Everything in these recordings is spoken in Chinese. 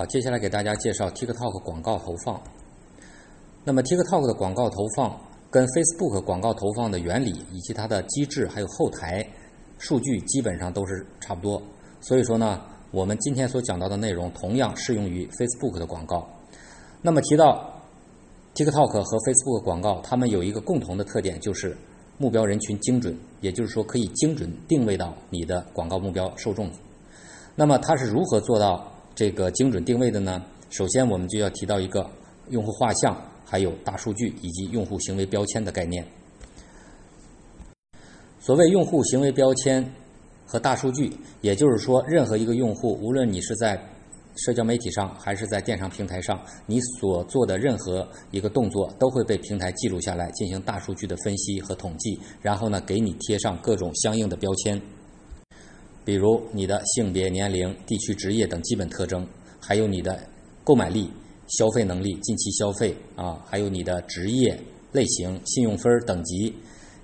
好，接下来给大家介绍 TikTok 广告投放。那么 TikTok 的广告投放跟 Facebook 广告投放的原理以及它的机制还有后台数据基本上都是差不多。所以说呢，我们今天所讲到的内容同样适用于 Facebook 的广告。那么提到 TikTok 和 Facebook 广告，它们有一个共同的特点，就是目标人群精准，也就是说可以精准定位到你的广告目标受众。那么它是如何做到这个精准定位的呢？首先，我们就要提到一个用户画像。还有大数据以及用户行为标签的概念。所谓用户行为标签和大数据，也就是说，任何一个用户，无论你是在社交媒体上还是在电商平台上，你所做的任何一个动作都会被平台记录下来，进行大数据的分析和统计，然后呢，给你贴上各种相应的标签，比如你的性别、年龄、地区、职业等基本特征，还有你的购买力。消费能力、近期消费啊，还有你的职业类型、信用分等级、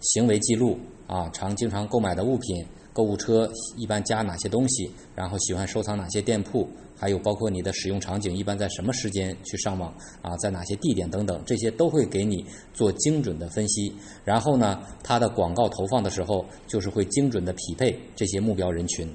行为记录啊，常经常购买的物品、购物车一般加哪些东西，然后喜欢收藏哪些店铺，还有包括你的使用场景，一般在什么时间去上网啊，在哪些地点等等，这些都会给你做精准的分析。然后呢，它的广告投放的时候，就是会精准的匹配这些目标人群。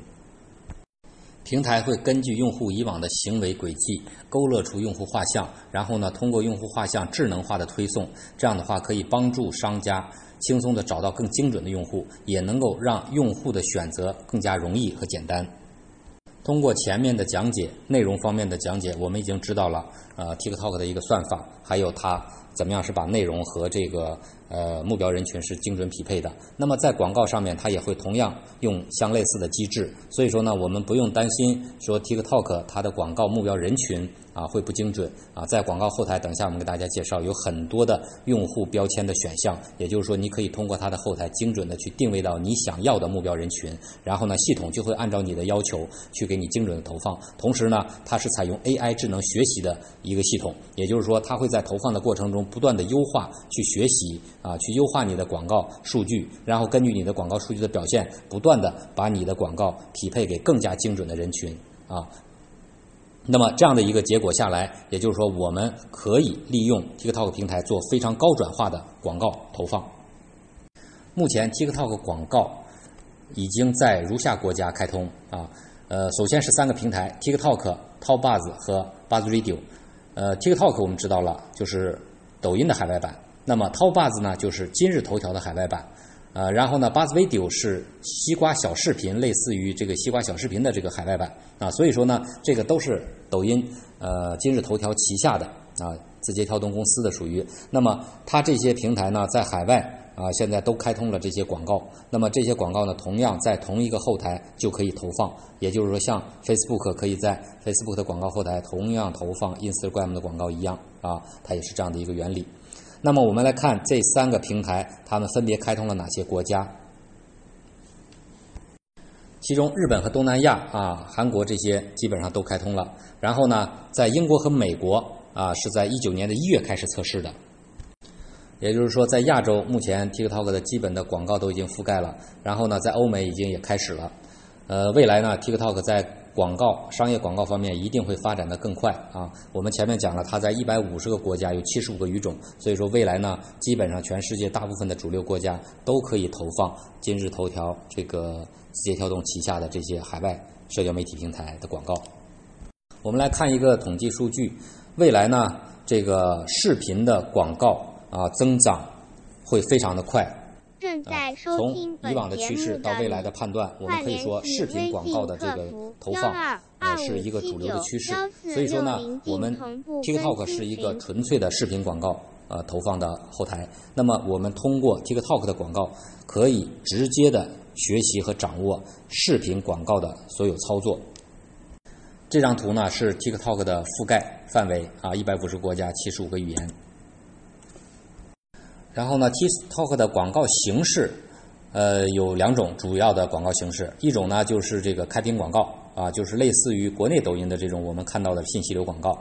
平台会根据用户以往的行为轨迹，勾勒出用户画像，然后呢，通过用户画像智能化的推送，这样的话可以帮助商家轻松地找到更精准的用户，也能够让用户的选择更加容易和简单。通过前面的讲解，内容方面的讲解，我们已经知道了呃 TikTok 的一个算法，还有它怎么样是把内容和这个。呃，目标人群是精准匹配的。那么在广告上面，它也会同样用相类似的机制。所以说呢，我们不用担心说 TikTok 它的广告目标人群啊会不精准啊。在广告后台，等一下我们给大家介绍，有很多的用户标签的选项。也就是说，你可以通过它的后台精准的去定位到你想要的目标人群，然后呢，系统就会按照你的要求去给你精准的投放。同时呢，它是采用 AI 智能学习的一个系统，也就是说，它会在投放的过程中不断的优化去学习。啊，去优化你的广告数据，然后根据你的广告数据的表现，不断的把你的广告匹配给更加精准的人群啊。那么这样的一个结果下来，也就是说，我们可以利用 TikTok 平台做非常高转化的广告投放。目前 TikTok 广告已经在如下国家开通啊，呃，首先是三个平台：TikTok、TopBuzz 和 BuzzRadio。呃，TikTok 我们知道了，就是抖音的海外版。那么，TopBuzz 呢，就是今日头条的海外版，呃，然后呢，BuzzVideo 是西瓜小视频，类似于这个西瓜小视频的这个海外版啊，所以说呢，这个都是抖音呃今日头条旗下的啊，字节跳动公司的属于。那么，它这些平台呢，在海外啊，现在都开通了这些广告。那么这些广告呢，同样在同一个后台就可以投放，也就是说，像 Facebook 可以在 Facebook 的广告后台同样投放 Instagram 的广告一样啊，它也是这样的一个原理。那么我们来看这三个平台，它们分别开通了哪些国家？其中日本和东南亚啊，韩国这些基本上都开通了。然后呢，在英国和美国啊，是在一九年的一月开始测试的。也就是说，在亚洲目前 TikTok 的基本的广告都已经覆盖了。然后呢，在欧美已经也开始了。呃，未来呢，TikTok 在广告商业广告方面一定会发展的更快啊！我们前面讲了，它在一百五十个国家有七十五个语种，所以说未来呢，基本上全世界大部分的主流国家都可以投放今日头条这个字节跳动旗下的这些海外社交媒体平台的广告。我们来看一个统计数据，未来呢，这个视频的广告啊增长会非常的快。正在收听从以往的趋势到未来的判断，我们可以说视频广告的这个投放呃是一个主流的趋势。所以说呢，我们 TikTok 是一个纯粹的视频广告呃投放的后台。那么我们通过 TikTok 的广告，可以直接的学习和掌握视频广告的所有操作。这张图呢是 TikTok 的覆盖范围啊，一百五十国家，七十五个语言。然后呢，TikTok 的广告形式，呃，有两种主要的广告形式。一种呢就是这个开屏广告啊，就是类似于国内抖音的这种我们看到的信息流广告。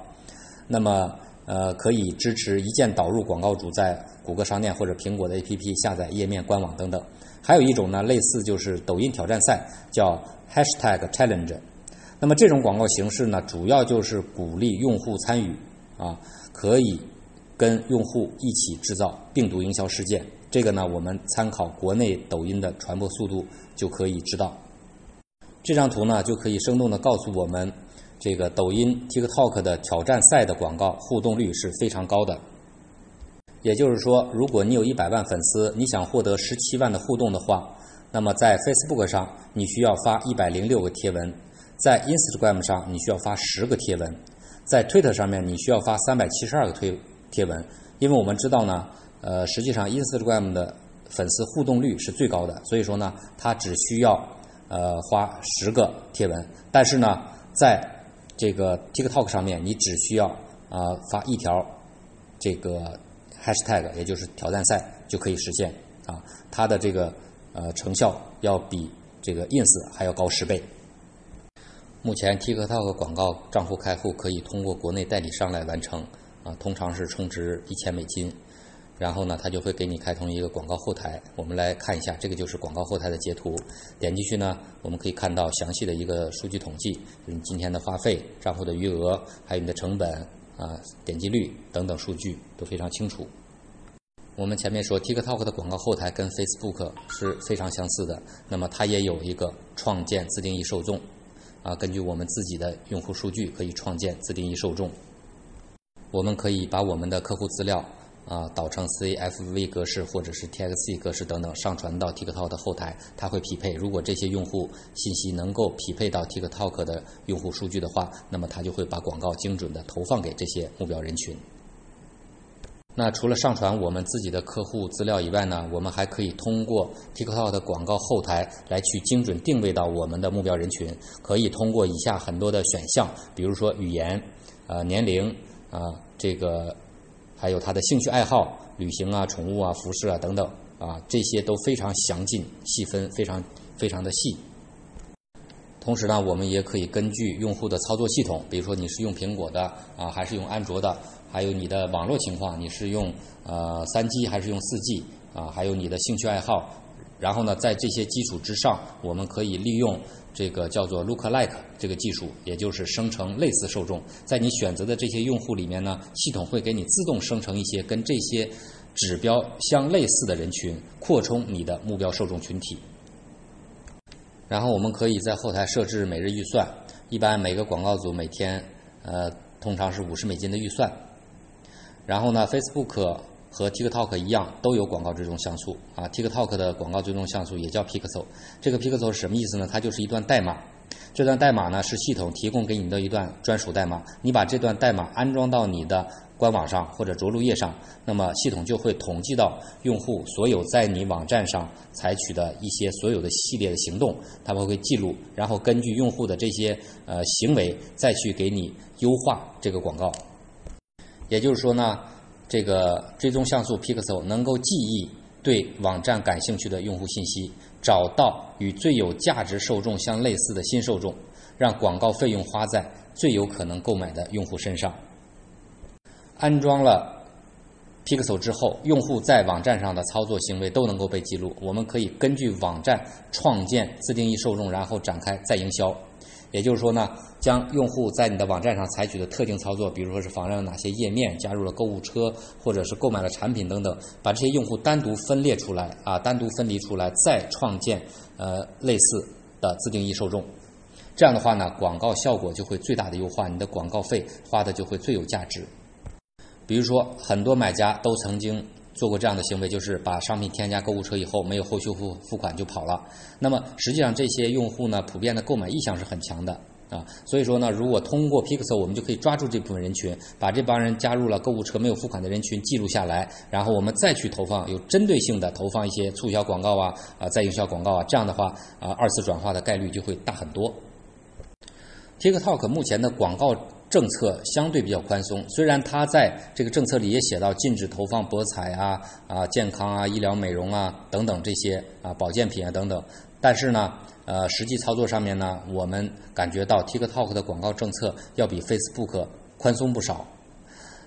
那么呃，可以支持一键导入广告主在谷歌商店或者苹果的 APP 下载页面、官网等等。还有一种呢，类似就是抖音挑战赛，叫 Hashtag Challenge。那么这种广告形式呢，主要就是鼓励用户参与啊，可以跟用户一起制造病毒营销事件。这个呢，我们参考国内抖音的传播速度就可以知道。这张图呢，就可以生动的告诉我们，这个抖音 TikTok 的挑战赛的广告互动率是非常高的。也就是说，如果你有一百万粉丝，你想获得十七万的互动的话，那么在 Facebook 上你需要发一百零六个贴文，在 Instagram 上你需要发十个贴文，在 Twitter 上面你需要发三百七十二个推贴文。因为我们知道呢，呃，实际上 Instagram 的粉丝互动率是最高的，所以说呢，它只需要呃花十个贴文，但是呢，在这个 TikTok 上面你只需要啊发一条这个。#hashtag 也就是挑战赛就可以实现啊，它的这个呃成效要比这个 ins 还要高十倍。目前 TikTok 广告账户开户可以通过国内代理商来完成通常是充值一千美金，然后呢，它就会给你开通一个广告后台。我们来看一下，这个就是广告后台的截图。点进去呢，我们可以看到详细的一个数据统计，就是你今天的花费、账户的余额，还有你的成本。啊，点击率等等数据都非常清楚。我们前面说，TikTok 的广告后台跟 Facebook 是非常相似的，那么它也有一个创建自定义受众。啊，根据我们自己的用户数据，可以创建自定义受众。我们可以把我们的客户资料。啊，导成 CFV 格式或者是 TXT 格式等等，上传到 TikTok 的后台，它会匹配。如果这些用户信息能够匹配到 TikTok 的用户数据的话，那么它就会把广告精准的投放给这些目标人群。那除了上传我们自己的客户资料以外呢，我们还可以通过 TikTok 的广告后台来去精准定位到我们的目标人群。可以通过以下很多的选项，比如说语言、呃年龄、啊这个。还有他的兴趣爱好、旅行啊、宠物啊、服饰啊等等啊，这些都非常详尽、细分，非常非常的细。同时呢，我们也可以根据用户的操作系统，比如说你是用苹果的啊，还是用安卓的，还有你的网络情况，你是用呃三 G 还是用四 G 啊，还有你的兴趣爱好。然后呢，在这些基础之上，我们可以利用这个叫做 Look Like 这个技术，也就是生成类似受众。在你选择的这些用户里面呢，系统会给你自动生成一些跟这些指标相类似的人群，扩充你的目标受众群体。然后我们可以在后台设置每日预算，一般每个广告组每天呃通常是五十美金的预算。然后呢，Facebook。和 TikTok 一样，都有广告追踪像素啊。TikTok 的广告追踪像素也叫 Pixel。这个 Pixel 是什么意思呢？它就是一段代码。这段代码呢是系统提供给你的一段专属代码。你把这段代码安装到你的官网上或者着陆页上，那么系统就会统计到用户所有在你网站上采取的一些所有的系列的行动，它们会记录，然后根据用户的这些呃行为再去给你优化这个广告。也就是说呢。这个追踪像素 Pixel 能够记忆对网站感兴趣的用户信息，找到与最有价值受众相类似的新受众，让广告费用花在最有可能购买的用户身上。安装了 Pixel 之后，用户在网站上的操作行为都能够被记录。我们可以根据网站创建自定义受众，然后展开再营销。也就是说呢，将用户在你的网站上采取的特定操作，比如说是访问了哪些页面、加入了购物车，或者是购买了产品等等，把这些用户单独分裂出来啊，单独分离出来，再创建呃类似的自定义受众。这样的话呢，广告效果就会最大的优化，你的广告费花的就会最有价值。比如说，很多买家都曾经。做过这样的行为，就是把商品添加购物车以后，没有后续付付款就跑了。那么实际上这些用户呢，普遍的购买意向是很强的啊。所以说呢，如果通过 Pixel，我们就可以抓住这部分人群，把这帮人加入了购物车没有付款的人群记录下来，然后我们再去投放有针对性的投放一些促销广告啊啊再营销广告啊，这样的话啊二次转化的概率就会大很多。TikTok 目前的广告。政策相对比较宽松，虽然它在这个政策里也写到禁止投放博彩啊、啊健康啊、医疗美容啊等等这些啊保健品啊等等，但是呢，呃，实际操作上面呢，我们感觉到 TikTok 的广告政策要比 Facebook 宽松不少。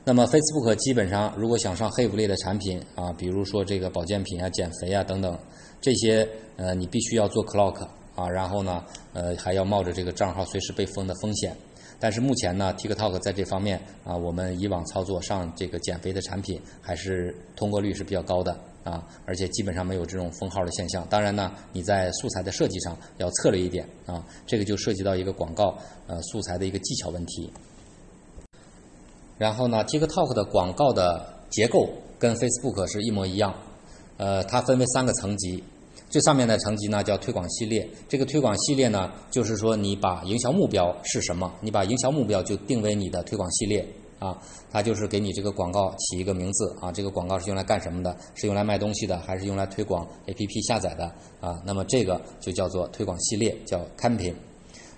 那么 Facebook 基本上如果想上黑五类的产品啊，比如说这个保健品啊、减肥啊等等这些，呃，你必须要做 Clock 啊，然后呢，呃，还要冒着这个账号随时被封的风险。但是目前呢，TikTok 在这方面啊，我们以往操作上这个减肥的产品，还是通过率是比较高的啊，而且基本上没有这种封号的现象。当然呢，你在素材的设计上要策略一点啊，这个就涉及到一个广告呃素材的一个技巧问题。然后呢，TikTok 的广告的结构跟 Facebook 是一模一样，呃，它分为三个层级。最上面的层级呢叫推广系列，这个推广系列呢，就是说你把营销目标是什么，你把营销目标就定为你的推广系列啊，它就是给你这个广告起一个名字啊，这个广告是用来干什么的？是用来卖东西的，还是用来推广 APP 下载的啊？那么这个就叫做推广系列，叫 campaign。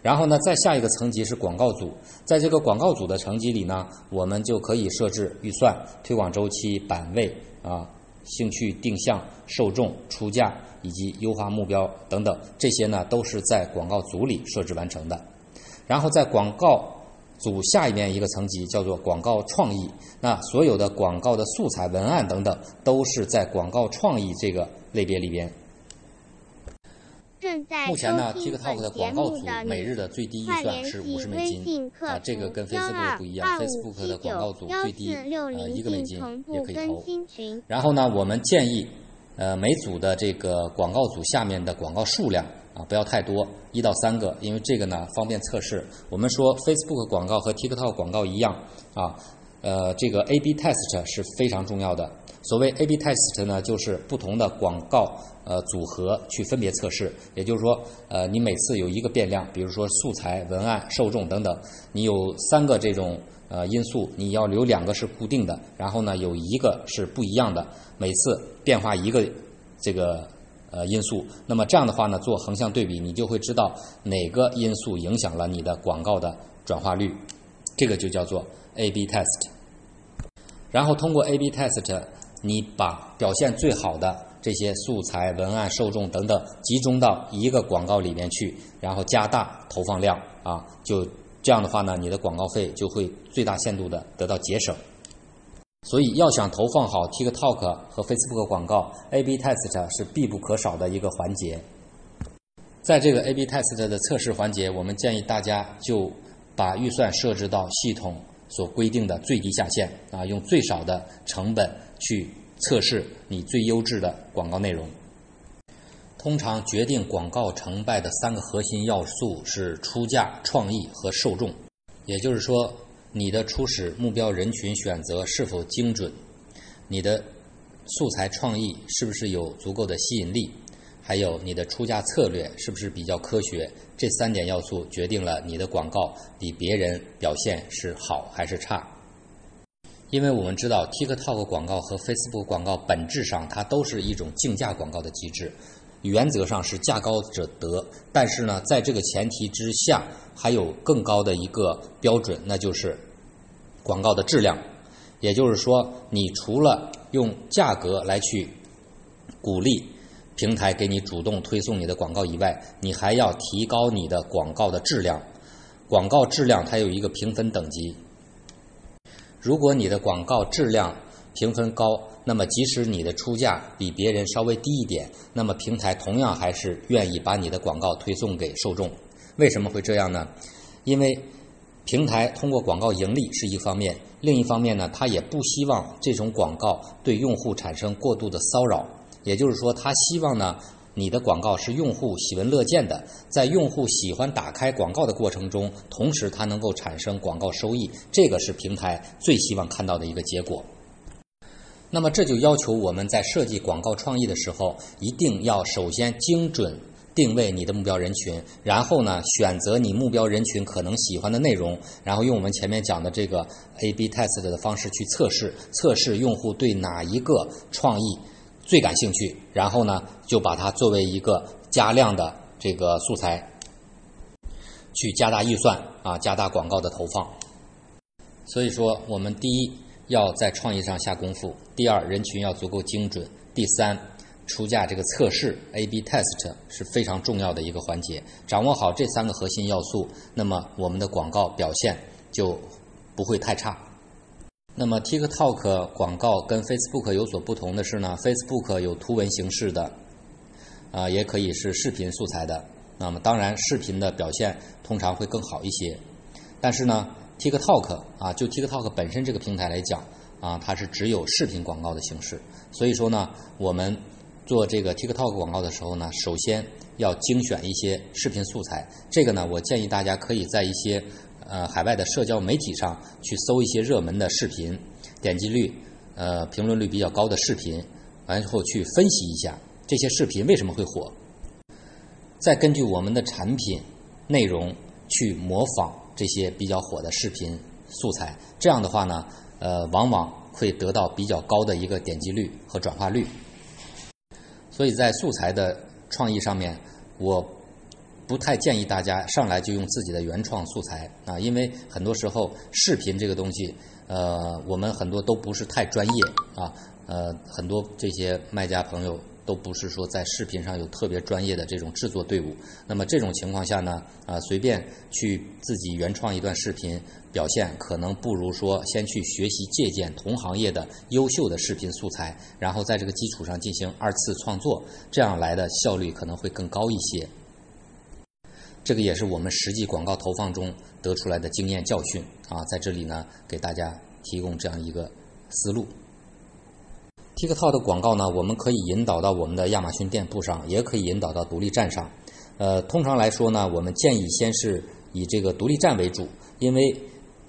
然后呢，再下一个层级是广告组，在这个广告组的层级里呢，我们就可以设置预算、推广周期、版位啊。兴趣定向、受众、出价以及优化目标等等，这些呢都是在广告组里设置完成的。然后在广告组下一面一个层级叫做广告创意，那所有的广告的素材、文案等等都是在广告创意这个类别里边。目前呢，TikTok 的广告组每日的最低预算是五十美金啊，这个跟 Facebook 不一样，Facebook 的广告组最低呃一个美金也可以投。然后呢，我们建议呃每组的这个广告组下面的广告数量啊不要太多，一到三个，因为这个呢方便测试。我们说 Facebook 广告和 TikTok 广告一样啊，呃这个 A/B test 是非常重要的。所谓 A/B test 呢，就是不同的广告呃组合去分别测试。也就是说，呃，你每次有一个变量，比如说素材、文案、受众等等，你有三个这种呃因素，你要留两个是固定的，然后呢有一个是不一样的，每次变化一个这个呃因素。那么这样的话呢，做横向对比，你就会知道哪个因素影响了你的广告的转化率。这个就叫做 A/B test。然后通过 A/B test。你把表现最好的这些素材、文案、受众等等集中到一个广告里面去，然后加大投放量啊，就这样的话呢，你的广告费就会最大限度的得到节省。所以，要想投放好 TikTok 和 Facebook 广告，A/B test 是必不可少的一个环节。在这个 A/B test 的测试环节，我们建议大家就把预算设置到系统所规定的最低下限啊，用最少的成本。去测试你最优质的广告内容。通常决定广告成败的三个核心要素是出价、创意和受众。也就是说，你的初始目标人群选择是否精准，你的素材创意是不是有足够的吸引力，还有你的出价策略是不是比较科学。这三点要素决定了你的广告比别人表现是好还是差。因为我们知道，TikTok 广告和 Facebook 广告本质上它都是一种竞价广告的机制，原则上是价高者得。但是呢，在这个前提之下，还有更高的一个标准，那就是广告的质量。也就是说，你除了用价格来去鼓励平台给你主动推送你的广告以外，你还要提高你的广告的质量。广告质量它有一个评分等级。如果你的广告质量评分高，那么即使你的出价比别人稍微低一点，那么平台同样还是愿意把你的广告推送给受众。为什么会这样呢？因为平台通过广告盈利是一方面，另一方面呢，它也不希望这种广告对用户产生过度的骚扰。也就是说，他希望呢。你的广告是用户喜闻乐见的，在用户喜欢打开广告的过程中，同时它能够产生广告收益，这个是平台最希望看到的一个结果。那么这就要求我们在设计广告创意的时候，一定要首先精准定位你的目标人群，然后呢选择你目标人群可能喜欢的内容，然后用我们前面讲的这个 A/B test 的方式去测试，测试用户对哪一个创意。最感兴趣，然后呢，就把它作为一个加量的这个素材，去加大预算啊，加大广告的投放。所以说，我们第一要在创意上下功夫，第二人群要足够精准，第三出价这个测试 A/B test 是非常重要的一个环节。掌握好这三个核心要素，那么我们的广告表现就不会太差。那么 TikTok 广告跟 Facebook 有所不同的是呢，Facebook 有图文形式的，啊，也可以是视频素材的，那么当然视频的表现通常会更好一些。但是呢，TikTok 啊，就 TikTok 本身这个平台来讲啊，它是只有视频广告的形式。所以说呢，我们做这个 TikTok 广告的时候呢，首先要精选一些视频素材。这个呢，我建议大家可以在一些呃海外的社交媒体上去搜一些热门的视频，点击率呃评论率比较高的视频，完后去分析一下这些视频为什么会火，再根据我们的产品内容去模仿这些比较火的视频素材。这样的话呢，呃，往往会得到比较高的一个点击率和转化率。所以在素材的创意上面，我不太建议大家上来就用自己的原创素材啊，因为很多时候视频这个东西，呃，我们很多都不是太专业啊，呃，很多这些卖家朋友都不是说在视频上有特别专业的这种制作队伍。那么这种情况下呢，啊，随便去自己原创一段视频表现，可能不如说先去学习借鉴同行业的优秀的视频素材，然后在这个基础上进行二次创作，这样来的效率可能会更高一些。这个也是我们实际广告投放中得出来的经验教训啊，在这里呢给大家提供这样一个思路。TikTok 的广告呢，我们可以引导到我们的亚马逊店铺上，也可以引导到独立站上。呃，通常来说呢，我们建议先是以这个独立站为主，因为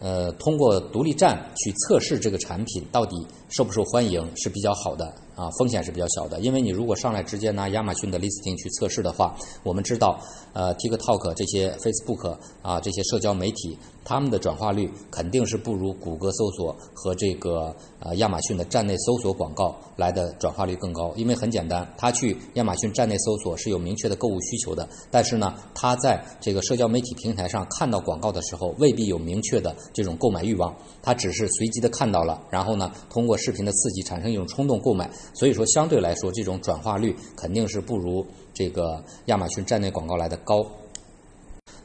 呃，通过独立站去测试这个产品到底受不受欢迎是比较好的啊，风险是比较小的。因为你如果上来直接拿亚马逊的 listing 去测试的话，我们知道，呃，TikTok 这些 Facebook 啊这些社交媒体，他们的转化率肯定是不如谷歌搜索和这个呃亚马逊的站内搜索广告来的转化率更高。因为很简单，他去亚马逊站内搜索是有明确的购物需求的，但是呢，他在这个社交媒体平台上看到广告的时候，未必有明确的这种购买欲望，他只是随机的看到了，然后呢，通过视频的刺激产生一种冲动购买。所以说，相对来说，这种转化率肯定是不如这个亚马逊站内广告来的高。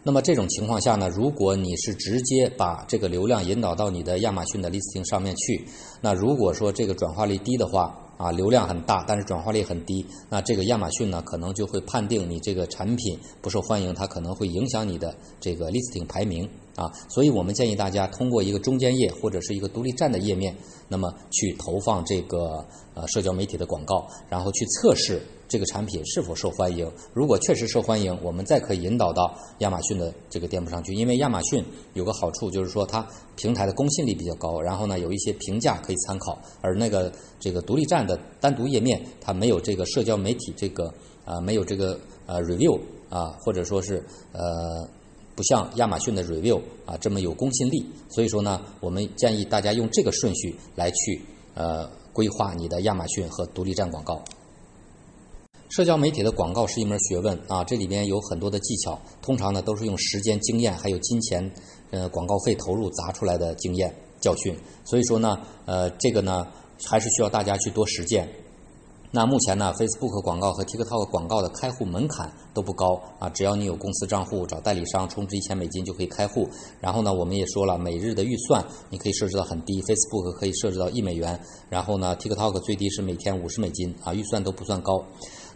那么这种情况下呢，如果你是直接把这个流量引导到你的亚马逊的 listing 上面去，那如果说这个转化率低的话，啊，流量很大，但是转化率很低，那这个亚马逊呢，可能就会判定你这个产品不受欢迎，它可能会影响你的这个 listing 排名啊。所以我们建议大家通过一个中间页或者是一个独立站的页面，那么去投放这个呃社交媒体的广告，然后去测试这个产品是否受欢迎。如果确实受欢迎，我们再可以引导到亚马逊的这个店铺上去，因为亚马逊有个好处就是说它平台的公信力比较高，然后呢有一些评价可以参考，而那个这个独立站的单独页面它没有这个社交媒体这个啊没有这个呃 review 啊或者说是呃不像亚马逊的 review 啊这么有公信力，所以说呢我们建议大家用这个顺序来去呃规划你的亚马逊和独立站广告。社交媒体的广告是一门学问啊，这里边有很多的技巧，通常呢都是用时间、经验还有金钱，呃，广告费投入砸出来的经验教训。所以说呢，呃，这个呢还是需要大家去多实践。那目前呢，Facebook 广告和 TikTok 广告的开户门槛都不高啊，只要你有公司账户，找代理商充值一千美金就可以开户。然后呢，我们也说了，每日的预算你可以设置到很低，Facebook 可以设置到一美元，然后呢，TikTok 最低是每天五十美金啊，预算都不算高。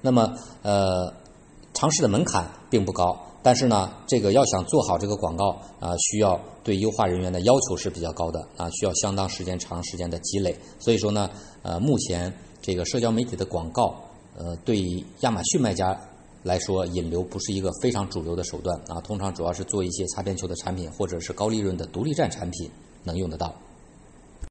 那么呃，尝试的门槛并不高，但是呢，这个要想做好这个广告啊，需要对优化人员的要求是比较高的啊，需要相当时间长时间的积累。所以说呢，呃，目前。这个社交媒体的广告，呃，对于亚马逊卖家来说，引流不是一个非常主流的手段啊。通常主要是做一些擦边球的产品，或者是高利润的独立站产品能用得到。